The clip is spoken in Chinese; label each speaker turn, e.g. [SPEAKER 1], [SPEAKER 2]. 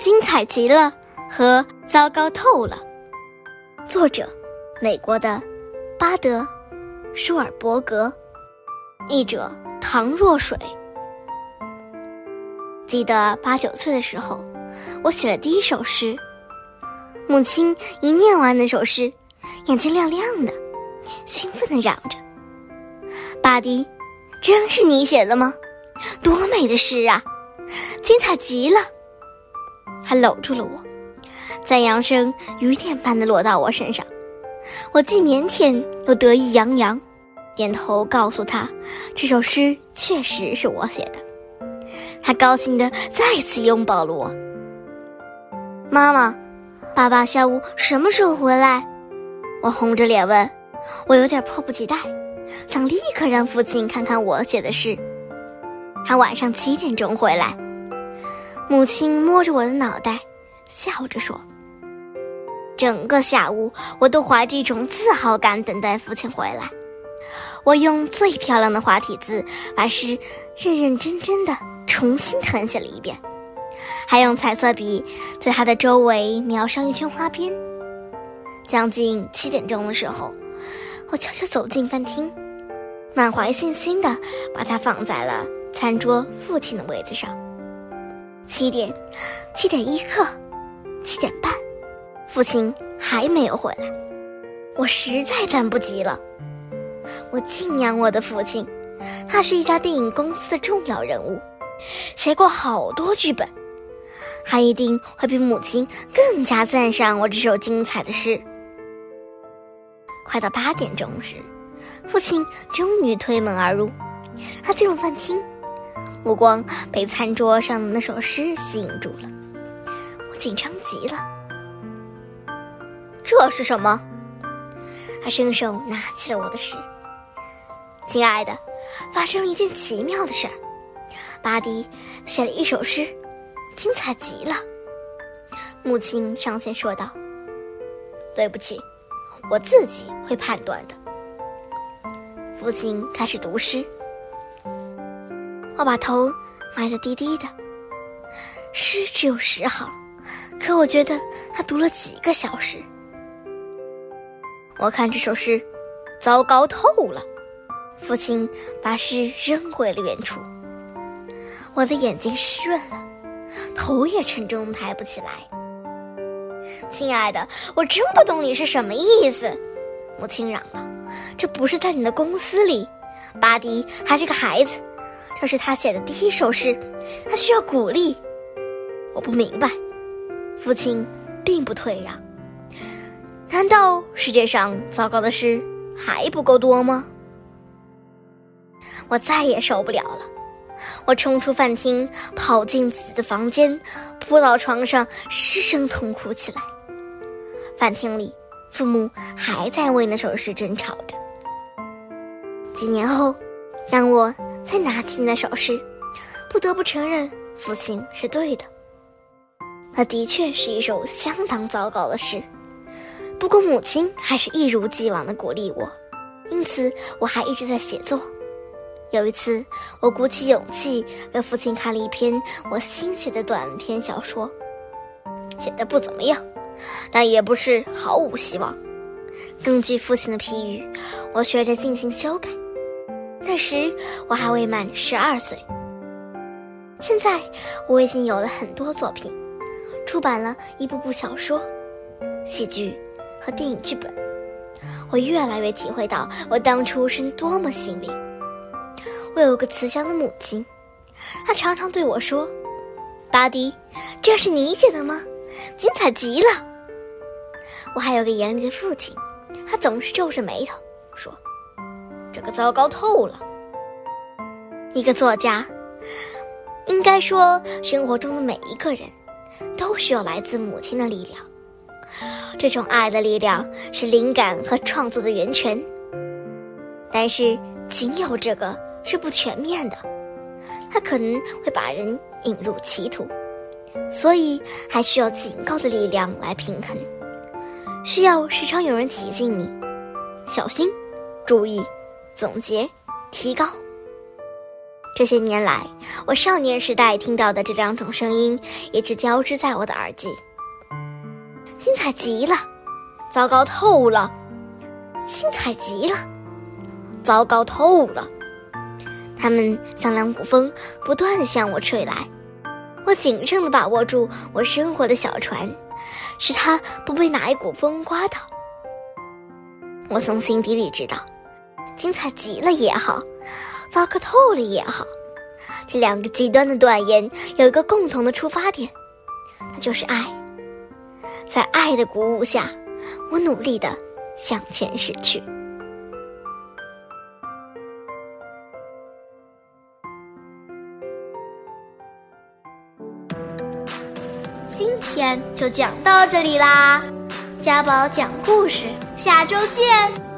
[SPEAKER 1] 精彩极了和糟糕透了。作者：美国的巴德·舒尔伯格，译者：唐若水。记得八九岁的时候，我写了第一首诗。母亲一念完那首诗，眼睛亮亮的，兴奋地嚷着：“巴迪，真是你写的吗？多美的诗啊，精彩极了！”还搂住了我，赞扬声雨点般的落到我身上。我既腼腆又得意洋洋，点头告诉他，这首诗确实是我写的。他高兴地再次拥抱了我。妈妈，爸爸下午什么时候回来？我红着脸问。我有点迫不及待，想立刻让父亲看看我写的诗。他晚上七点钟回来。母亲摸着我的脑袋，笑着说：“整个下午，我都怀着一种自豪感等待父亲回来。我用最漂亮的滑体字把诗认认真真的。”重新誊写了一遍，还用彩色笔在它的周围描上一圈花边。将近七点钟的时候，我悄悄走进饭厅，满怀信心的把它放在了餐桌父亲的位子上。七点，七点一刻，七点半，父亲还没有回来，我实在等不及了。我敬仰我的父亲，他是一家电影公司的重要人物。写过好多剧本，他一定会比母亲更加赞赏我这首精彩的诗。快到八点钟时，父亲终于推门而入。他进了饭厅，目光被餐桌上的那首诗吸引住了。我紧张极了。这是什么？他伸手拿起了我的诗。亲爱的，发生了一件奇妙的事儿。巴迪写了一首诗，精彩极了。母亲上前说道：“对不起，我自己会判断的。”父亲开始读诗，我把头埋得低低的。诗只有十行，可我觉得他读了几个小时。我看这首诗，糟糕透了。父亲把诗扔回了原处。我的眼睛湿润了，头也沉重抬不起来。亲爱的，我真不懂你是什么意思。母亲嚷道：“这不是在你的公司里，巴迪还是个孩子，这是他写的第一首诗，他需要鼓励。”我不明白。父亲并不退让。难道世界上糟糕的事还不够多吗？我再也受不了了。我冲出饭厅，跑进自己的房间，扑到床上，失声痛哭起来。饭厅里，父母还在为那首诗争吵着。几年后，当我再拿起那首诗，不得不承认，父亲是对的。那的确是一首相当糟糕的诗。不过，母亲还是一如既往的鼓励我，因此我还一直在写作。有一次，我鼓起勇气给父亲看了一篇我新写的短篇小说，写的不怎么样，但也不是毫无希望。根据父亲的批语，我学着进行修改。那时我还未满十二岁。现在我已经有了很多作品，出版了一部部小说、戏剧和电影剧本。我越来越体会到我当初是多么幸运。我有个慈祥的母亲，她常常对我说：“巴迪，这是你写的吗？精彩极了。”我还有个严厉的父亲，他总是皱着眉头说：“这个糟糕透了。”一个作家，应该说，生活中的每一个人，都需要来自母亲的力量。这种爱的力量是灵感和创作的源泉。但是，仅有这个。是不全面的，它可能会把人引入歧途，所以还需要警告的力量来平衡，需要时常有人提醒你，小心，注意，总结，提高。这些年来，我少年时代听到的这两种声音一直交织在我的耳际。精彩极了，糟糕透了；精彩极了，糟糕透了。它们像两股风，不断的向我吹来。我谨慎的把握住我生活的小船，使它不被哪一股风刮倒。我从心底里知道，精彩极了也好。糟糕透了也好，这两个极端的断言有一个共同的出发点，那就是爱。在爱的鼓舞下，我努力的向前驶去。今天就讲到这里啦，家宝讲故事，下周见。